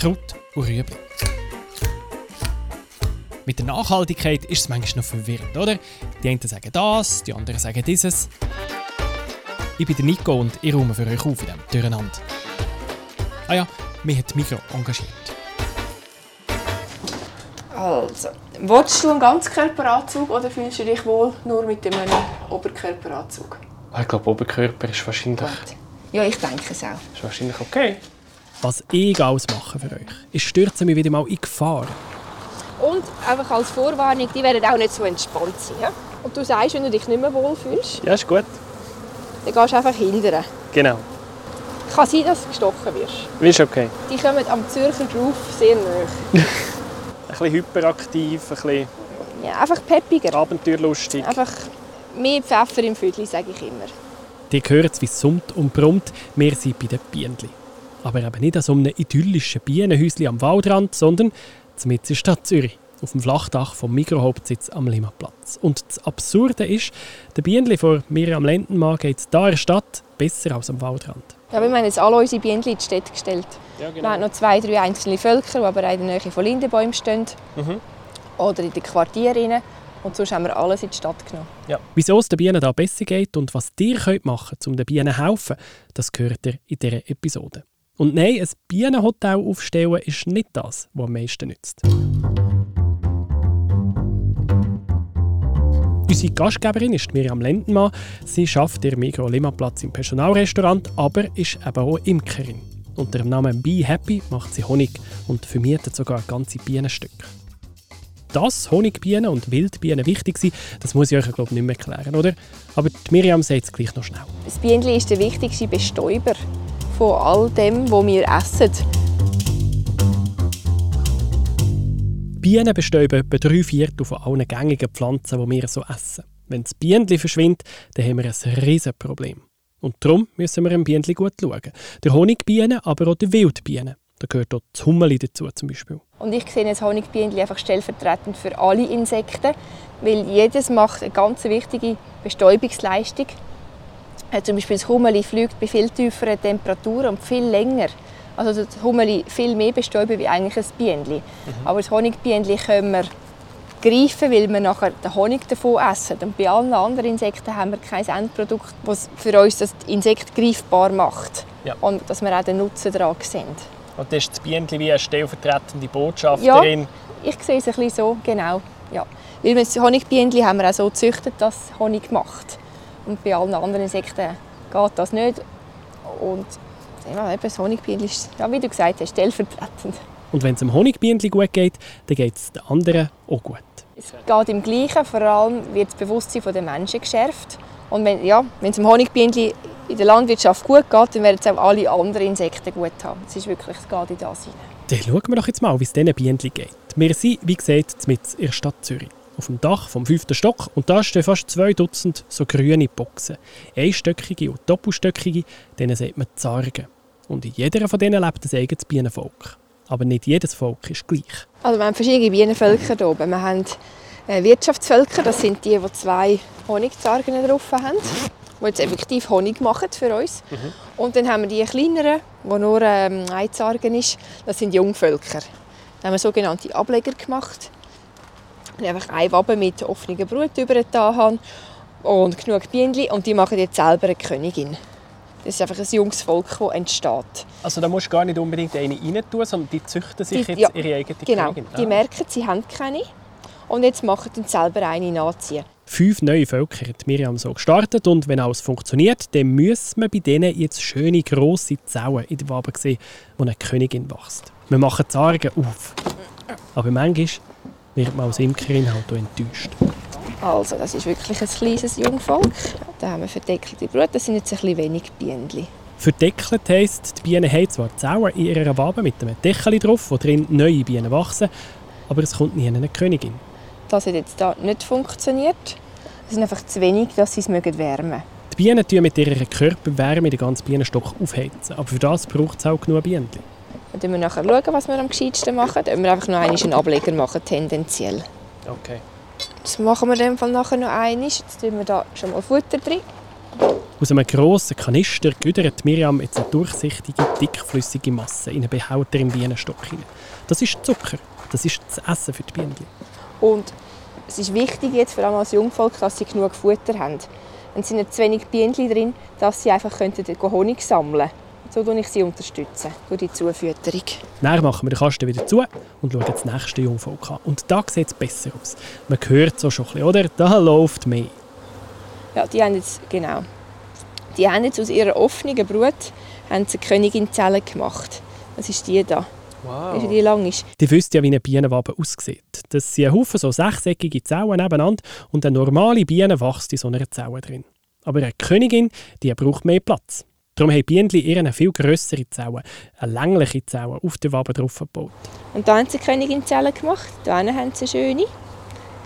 Kraut und Rüebli. Mit der Nachhaltigkeit ist es manchmal noch verwirrend, oder? Die einen sagen das, die anderen sagen dieses. Ich bin der Nico und ich räume für euch auf in diesem Durcheinander. Ah ja, mich hat Mikro engagiert. Also, willst du einen Ganzkörperanzug oder fühlst du dich wohl nur mit einem Oberkörperanzug? Ich glaube, Oberkörper ist wahrscheinlich, Gut. Ja, ich denke es auch. ist wahrscheinlich okay. Was ich alles mache für euch, ist stürzen mich wieder mal in Gefahr. Und einfach als Vorwarnung, die werden auch nicht so entspannt sein. Ja? Und du sagst, wenn du dich nicht mehr wohlfühlst, Ja, ist gut. dann gehst du einfach hindern. Genau. Kann sein, dass du gestochen wirst. Ist okay. Die kommen am Zürcher Groove sehr nahe. Ein bisschen hyperaktiv, ein bisschen Ja, einfach peppiger. abenteuerlustig. Einfach mehr Pfeffer im Viertel, sage ich immer. Die hört wie es summt und brummt, wir sind bei den Bienenli. Aber eben nicht an so einem idyllischen Bienenhäuschen am Waldrand, sondern in der Stadt Zürich, auf dem Flachdach vom Mikrohauptsitz am Limmatplatz. Und das Absurde ist, der Bienenli von Miriam Lendenmann geht es hier in der Stadt besser als am Waldrand. Ja, wir haben jetzt alle unsere Bienen in die Städte gestellt. Ja, Wir haben noch zwei, drei einzelne Völker, die aber in der Nähe von Lindenbäumen stehen. Mhm. Oder in den Quartieren. Und sonst haben wir alles in die Stadt genommen. Wieso es den Bienen da besser geht und was ihr könnt machen könnt, um den Bienen zu helfen, das gehört ihr in dieser Episode. Und nein, ein Bienenhotel aufstellen ist nicht das, was am meisten nützt. Unsere Gastgeberin ist Miriam Lendenmann. Sie arbeitet im Migro Limmatplatz im Personalrestaurant, aber ist eben auch Imkerin. Unter dem Namen Be Happy macht sie Honig und vermietet sogar ganze Bienenstücke. Dass Honigbienen und Wildbienen wichtig sind, das muss ich euch glaube ich, nicht mehr erklären, oder? Aber Miriam sagt es gleich noch schnell. Das Bienenli ist der wichtigste Bestäuber von all dem, was wir essen. Bienen bestäuben etwa drei Viertel von allen gängigen Pflanzen, die wir so essen. Wenn das Bienenli verschwindet, dann haben wir ein riesiges Problem. Und darum müssen wir dem Bienenli gut schauen. Der Honigbienen, aber auch der Wildbienen. Da gehört auch das Hummeli dazu zum Beispiel. Und ich sehe das Honigbienenli einfach stellvertretend für alle Insekten, weil jedes macht eine ganz wichtige Bestäubungsleistung. Zum Beispiel das Hummeli fliegt bei viel tieferen Temperaturen und viel länger. Also das Hummeli viel mehr bestäuben wie eigentlich ein Bienenli. Aber das Honigbienenli können wir greifen, weil wir nachher den Honig davon essen. Und bei allen anderen Insekten haben wir kein Endprodukt, das für uns das Insekt greifbar macht. Ja. Und dass wir auch den Nutzen daran sehen. Und das ist das Bienenli wie eine stellvertretende Botschafterin. Ich sehe es ein bisschen so, genau. Ja. Weil wir das Honigbienenli haben wir auch so gezüchtet, dass es Honig macht. Und bei allen anderen Insekten geht das nicht. Und ja, eben das Honigbienenli ist, ja, wie du gesagt hast, stellvertretend. Und wenn es dem Honigbienenli gut geht, dann geht es den anderen auch gut. Es geht im Gleichen, vor allem wird das Bewusstsein der Menschen geschärft. Und wenn, ja, wenn es dem Honigbienenli in der Landwirtschaft gut geht, dann werden es auch alle anderen Insekten gut haben. Es ist wirklich, es geht in das hinein. Dann schauen wir doch jetzt mal, wie es diesen Bienenli geht. Wir sind, wie gesagt, mit in der Stadt Zürich. Auf dem Dach vom fünften Stock und da stehen fast zwei Dutzend so grüne Boxen. Einstöckige und doppelstöckige, denen sagt man Zargen. Und in jeder von denen lebt ein eigenes Bienenvolk. Aber nicht jedes Volk ist gleich. Also wir haben verschiedene Bienenvölker hier oben. Wir haben äh, Wirtschaftsvölker, das sind die, die zwei Honigzargen drauf haben, die jetzt effektiv Honig machen für uns. Und dann haben wir die kleineren, wo nur ähm, ein Zargen ist, das sind Jungvölker. Da haben wir sogenannte Ableger gemacht. Die einfach eine Wabe mit offener Brut übergetan haben und genug Bienen und die machen jetzt selber eine Königin. Das ist einfach ein junges Volk, das entsteht. Also da musst du gar nicht unbedingt eine rein tun, sondern die züchten sich Die- jetzt ja, ihre eigene Genau, Königin. die Ah. merken, sie haben keine und jetzt machen sie selber eine nachziehen. Fünf neue Völker hat Miriam so gestartet und wenn alles funktioniert, dann muss man bei denen jetzt schöne grosse Zellen in der Wabe sehen, wo eine Königin wächst. Wir machen die Zargen auf. Aber manchmal wird man als Imkerin halt auch enttäuscht. Also, das ist wirklich ein kleines Jungvolk. Da haben wir verdeckelte Brut, das sind jetzt ein bisschen wenig Bienen. Verdeckelt heisst, die Bienen haben zwar Zellen in ihrer Wabe mit einem Deckel drauf, wo drin neue Bienen wachsen, aber es kommt nie eine Königin. Das hat jetzt da nicht funktioniert. Es sind einfach zu wenig, dass sie es mögen wärmen Die Bienen tun mit ihrer Körperwärme den ganzen Bienenstock aufheizen, aber für das braucht es auch genug Bienen. Dann schauen wir nachher, schauen, was wir am gescheitsten machen. Dann wir einfach noch einmal einen Ableger machen, tendenziell. Okay. Das machen wir dem Fall nachher noch einmal. Jetzt tun wir da schon mal Futter drin. Aus einem grossen Kanister güdert Miriam jetzt eine durchsichtige, dickflüssige Masse in einen Behälter im Bienenstock hinein. Das ist Zucker. Das ist das Essen für die Bienen. Und es ist wichtig jetzt, vor allem als Jungvolk, dass sie genug Futter haben. Es sind nicht zu wenig Bienen drin, dass sie einfach Honig sammeln könnten. So unterstütze ich sie unterstützen, durch die Zufütterung. Dann machen wir den Kasten wieder zu und schauen das nächste Jungvolk an. Und da sieht es besser aus. Man hört es so schon ein bisschen, oder? Da läuft mehr. Ja, die haben jetzt, genau. Die haben jetzt aus ihrer offenen Brut haben sie Königin-Zellen gemacht. Das ist die da. Wow. Wie die lang ist. Die wisst ja, wie eine Bienenwabe aussieht. Das sind ein Haufen so sechseckige Zellen nebeneinander und eine normale Biene wächst in so einer Zelle drin. Aber eine Königin, die braucht mehr Platz. Darum haben Bienen eher eine viel grössere Zelle, eine längliche Zelle, auf der Wabe drauf gebaut. Und da haben sie Königin-Zellen gemacht. Da haben sie schöne.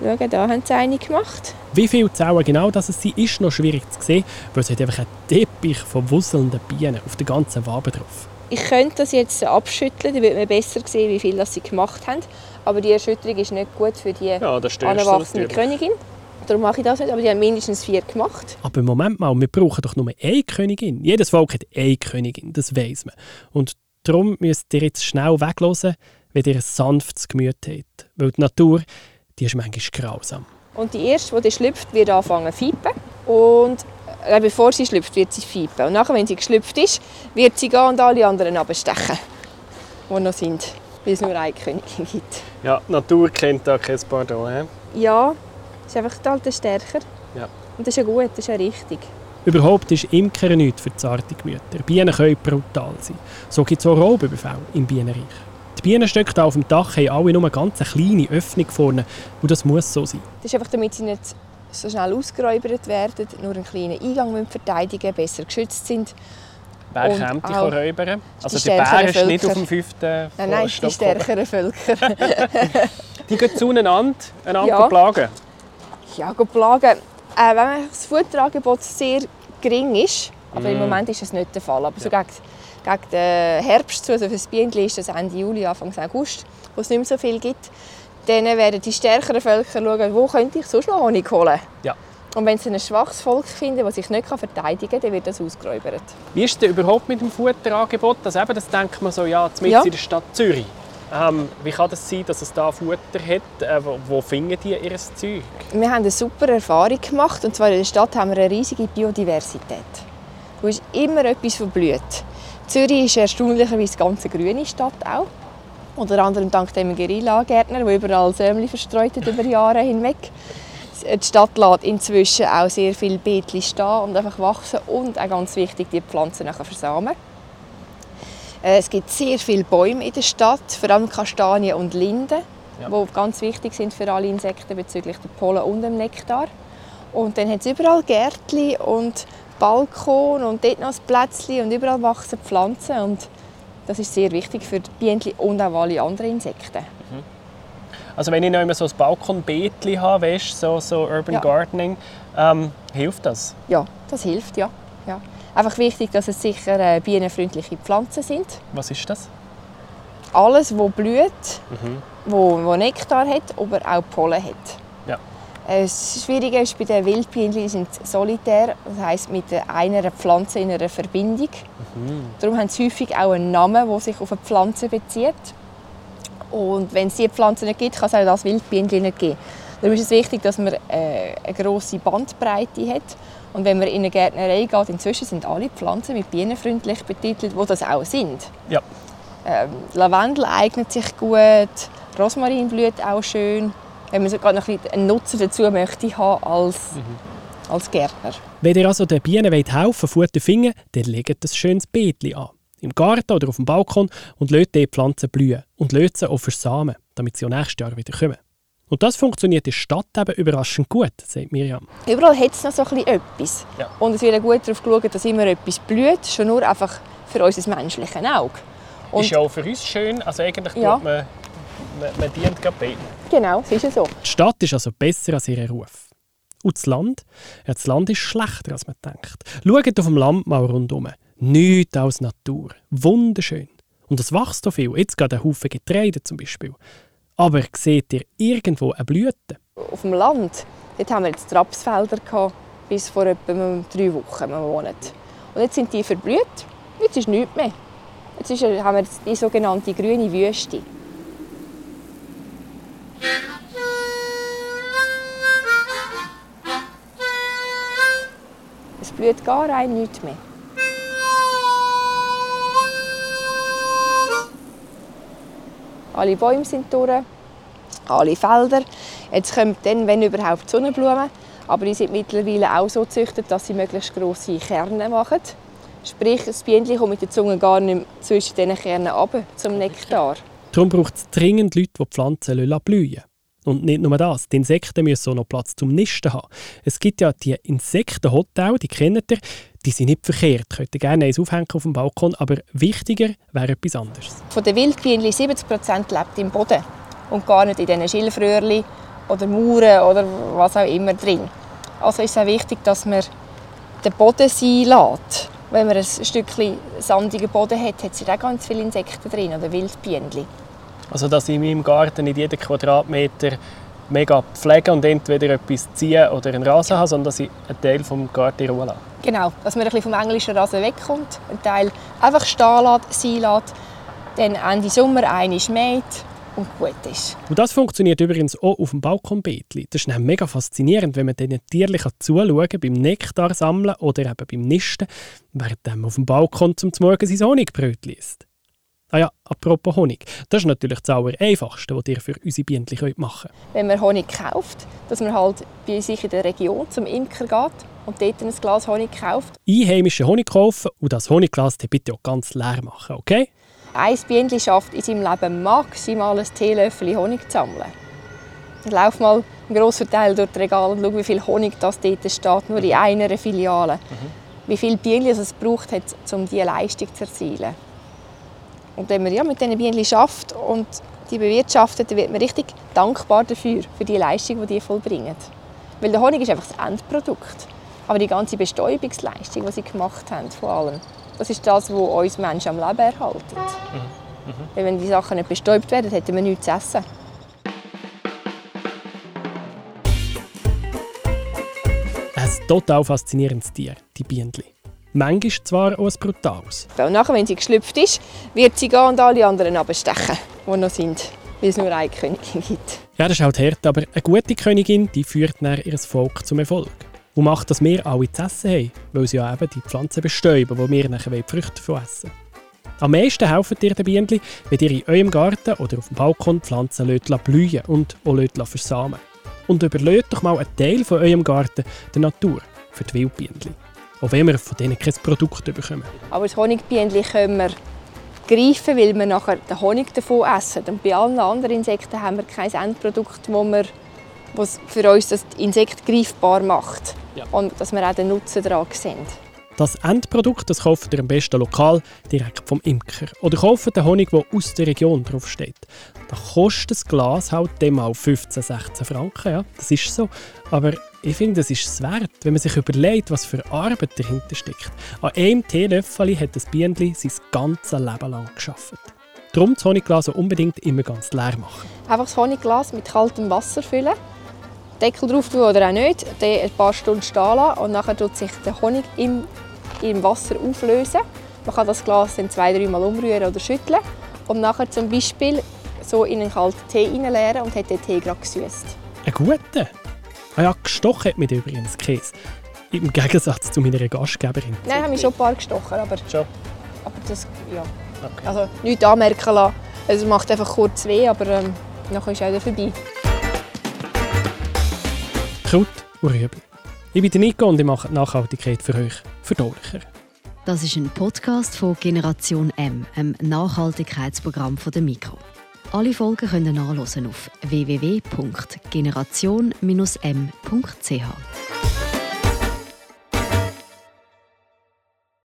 Schauen, da haben sie eine gemacht. Wie viele Zellen genau das sind, ist noch schwierig zu sehen, weil es hat einfach einen Teppich von wusselnden Bienen auf der ganzen Wabe drauf. Ich könnte das jetzt abschütteln, dann würde man besser sehen, wie viel das sie gemacht haben. Aber die Erschütterung ist nicht gut für die Ja, anwachsende natürlich. Königin. Darum mache ich das nicht, aber die haben mindestens vier gemacht. Aber Moment mal, wir brauchen doch nur eine Königin. Jedes Volk hat eine Königin, das weiß man. Und darum müsst ihr jetzt schnell weglosen, wenn ihr ein sanftes Gemüt habt. Weil die Natur, die ist manchmal grausam. Und die erste, die schlüpft, wird anfangen zu fiepen. Und äh, bevor sie schlüpft, wird sie fiepen. Und nachher, wenn sie geschlüpft ist, wird sie gehen und alle anderen abstechen, die noch sind. Weil es nur eine Königin gibt. Ja, die Natur kennt da kein Pardon. He? Ja, ist einfach die alte stärker. Ja. Und das ist ja gut, das ist ja richtig. Überhaupt ist Imker nichts für zarte Gemüter. Bienen können brutal sein. So gibt es auch Raubüberfälle im Bienenreich. Die Bienenstöcke hier auf dem Dach haben alle nur eine ganz kleine Öffnung vorne und das muss so sein. Das ist einfach, damit sie nicht so schnell ausgeräubert werden, nur einen kleinen Eingang müssen verteidigen besser geschützt sind. Wer Und käme dich räubern? Also die der Bär stärkeren ist nicht Völker. auf dem fünften Nein, nein, die stärkeren Völker. Die gehen zueinander, einander Ja. plagen. Ja, plagen. Äh, wenn das Futterangebot sehr gering ist, aber im Mm. Moment ist das nicht der Fall, aber so gegen, gegen den Herbst zu, also für das Bienen ist das Ende Juli, Anfang August, wo es nicht mehr so viel gibt, dann werden die stärkeren Völker schauen, wo könnte ich sonst noch Honig holen. Ja. Und wenn sie ein schwaches Volk finden, das sich nicht verteidigen kann, dann wird das ausgeräubert. Wie ist es denn überhaupt mit dem Futterangebot? Das, eben, das denkt man so, ja, mitten Ja. in der Stadt Zürich. Ähm, wie kann das sein, dass es da Futter hat? Äh, wo, wo finden die ihr Zeug? Wir haben eine super Erfahrung gemacht. Und zwar in der Stadt haben wir eine riesige Biodiversität. Wo ist immer etwas verblüht. Zürich ist erstaunlicherweise eine ganz grüne Stadt auch. Unter anderem dank dem Guerilla-Gärtner, der überall Sämli verstreut hat über Jahre hinweg. Die Stadt lässt inzwischen auch sehr viele Beetchen stehen und einfach wachsen und auch ganz wichtig, die Pflanzen nachher versamen. Äh, Es gibt sehr viele Bäume in der Stadt, vor allem Kastanien und Linden, Ja. die ganz wichtig sind für alle Insekten bezüglich der Pollen und dem Nektar. Und dann hat es überall Gärtchen und Balkon und dort noch ein Plätzchen und überall wachsen Pflanzen und das ist sehr wichtig für die Bienen und auch alle anderen Insekten. Also wenn ich noch immer so ein Balkonbeetli habe, weißt, so, so Urban Ja. Gardening, ähm, hilft das? Ja, das hilft, ja. ja. Einfach wichtig, dass es sicher äh, bienenfreundliche Pflanzen sind. Was ist das? Alles, wo blüht, Mhm. wo, wo Nektar hat, aber auch Pollen hat. Ja. Äh, Das Schwierige ist bei den Wildbienen, sind solitär, das heisst mit einer Pflanze in einer Verbindung. Darum haben sie häufig auch einen Namen, der sich auf eine Pflanze bezieht. Und wenn es diese Pflanze nicht gibt, kann es auch das Wildbienen nicht geben. Darum ist es wichtig, dass man äh, eine grosse Bandbreite hat. Und wenn man in eine Gärtnerei geht, inzwischen sind alle Pflanzen mit bienenfreundlich betitelt, wo das auch sind. Ja. Ähm, Lavendel eignet sich gut, Rosmarin blüht auch schön. Wenn man sogar noch ein bisschen einen Nutzen dazu möchte haben als, als Gärtner. Wenn ihr also den Bienen wollt helfen Futter zu finden, dann legt ein schönes Beetchen an. Im Garten oder auf dem Balkon und lasst die Pflanzen blühen und lasst sie auch versamen, damit sie auch nächstes Jahr wieder kommen. Und das funktioniert in der Stadt eben überraschend gut, sagt Miriam. Überall hat es noch so ein bisschen etwas. Ja. Und es wird gut darauf geschaut, dass immer etwas blüht, schon nur einfach für unser menschliches Auge. Und ist ja auch für uns schön. Also eigentlich Ja. tut man, man, man dient gerade beiden. genau, es ist ja so. Die Stadt ist also besser als ihr Ruf. Und das Land? Ja, das Land ist schlechter, als man denkt. Schaut auf dem Land mal rundherum. Nichts als Natur. Wunderschön. Und es wächst so viel. Jetzt gerade ein Haufen Getreide zum Beispiel. Aber seht ihr irgendwo eine Blüte? Auf dem Land dort haben wir jetzt Rapsfelder, gehabt, bis vor etwa drei Wochen, Monat. Und jetzt sind die verblüht. Jetzt ist nichts mehr. Jetzt ist, haben wir die sogenannte grüne Wüste. Es blüht gar ein nichts mehr. Alle Bäume sind durch, alle Felder. Jetzt kommen dann, wenn überhaupt, Sonnenblumen. Aber die sind mittlerweile auch so gezüchtet, dass sie möglichst grosse Kerne machen. Sprich, das Bienchen kommt mit der Zunge gar nicht zwischen diesen Kernen runter zum Nektar. Darum braucht es dringend Leute, die die Pflanzen blühen lassen. Und nicht nur das, die Insekten müssen auch noch Platz zum Nisten haben. Es gibt ja die Insektenhotels, die kennt ihr, die sind nicht verkehrt. Könnt ihr gerne eins aufhängen auf dem Balkon, aber wichtiger wäre etwas anderes. Von den Wildbienen 70% lebt im Boden und gar nicht in diesen Schilfröhrchen oder Mauern oder was auch immer drin. Also ist es auch wichtig, dass man den Boden sein lässt. Wenn man ein Stückchen sandigen Boden hat, hat es auch ganz viele Insekten drin oder Wildbienen. Also dass ich in meinem Garten nicht jeden Quadratmeter mega pflegen und entweder etwas ziehen oder einen Rasen habe, sondern dass ich einen Teil vom Garten in Ruhe lasse. Genau, dass man ein bisschen vom englischen Rasen wegkommt, einen Teil einfach stehen lässt, sein lässt, dann Ende Sommer einmal mäht und gut ist. Und das funktioniert übrigens auch auf dem Balkonbeetli. Das ist mega faszinierend, wenn man diesen Tierchen zuschauen kann, beim Nektar sammeln oder eben beim Nisten, während man auf dem Balkon zum Morgen sein Honigbrötchen isst. Ah ja, apropos Honig. Das ist natürlich das Einfachste, was ihr für unsere Bienen machen könnt. Wenn man Honig kauft, dass man halt bei sich in der Region zum Imker geht und dort ein Glas Honig kauft. Einheimischen Honig kaufen und das Honigglas bitte auch ganz leer machen, okay? Ein Bienen schafft in seinem Leben maximal ein Teelöffel Honig zu sammeln. Ich laufe mal einen grossen Teil durch das Regal und schaue, wie viel Honig das dort steht, nur in einer Filiale. Mhm. Wie viele Bienen es braucht, um diese Leistung zu erzielen. Und wenn man ja, mit diesen Bienen schafft und die bewirtschaftet, dann wird man richtig dankbar dafür, für die Leistung, die die vollbringen. Weil der Honig ist einfach das Endprodukt. Aber die ganze Bestäubungsleistung, die sie gemacht haben, vor allem, das ist das, was uns Menschen am Leben erhalten. Mhm. Mhm. Weil wenn die Sachen nicht bestäubt werden, hätten wir nichts zu essen. Ein total faszinierendes Tier, die Bienen. Manchmal zwar auch ein brutales. Und nachher, wenn sie geschlüpft ist, wird sie gehen und alle anderen abstechen, die noch sind, weil es nur eine Königin gibt. Ja, das ist halt hart, aber eine gute Königin die führt dann ihr Volk zum Erfolg. Und macht, dass wir alle zu essen haben, weil sie ja eben die Pflanzen bestäuben, wo wir nachher die Früchte davon essen Am meisten helfen dir die Bienen, wenn ihr in eurem Garten oder auf dem Balkon Pflanzen blühen und auch versamen Und überlegt doch mal einen Teil von eurem Garten der Natur für die Wildbienen auch wenn wir von denen kein Produkt bekommen. Aber das Honigbienchen können wir greifen, weil wir nachher den Honig davon essen. Und bei allen anderen Insekten haben wir kein Endprodukt, wo wir, was für uns das Insekt greifbar macht. Ja. Und dass wir auch den Nutzen daran sehen. Das Endprodukt das kauft ihr am besten lokal, direkt vom Imker. Oder kauft den Honig, der aus der Region draufsteht. Da kostet das Glas halt dem mal 15, 16 Franken. Ja, das ist so. Aber ich finde, es ist es wert, wenn man sich überlegt, was für Arbeit dahinter steckt. An einem Teelöffel hat das Bienenli sein ganzes Leben lang geschafft. Darum das Honigglas unbedingt immer ganz leer machen. Einfach das Honigglas mit kaltem Wasser füllen, Deckel drauf tun oder auch nicht, dann ein paar Stunden stehen lassen und nachher tut sich der Honig im, im Wasser auflösen. Man kann das Glas dann zwei, dreimal umrühren oder schütteln und nachher zum Beispiel so in einen kalten Tee reinleeren und hat den Tee gerade gesüßt. Ein guter? Ah ja, gestochen hat mich übrigens Käse. Im Gegensatz zu meiner Gastgeberin. Nein, ich habe mich schon ein paar gestochen, aber... Schon? Aber das, ja. Okay. Also nichts anmerken lassen. Es macht einfach kurz weh, aber ähm, nachher ist es auch vorbei. Kraut und Rüebli. Ich bin Nico und ich mache Nachhaltigkeit für euch verdaulicher. Das ist ein Podcast von Generation M, einem Nachhaltigkeitsprogramm von der Mikro. Alle Folgen können nachlesen auf www.generation-m.ch.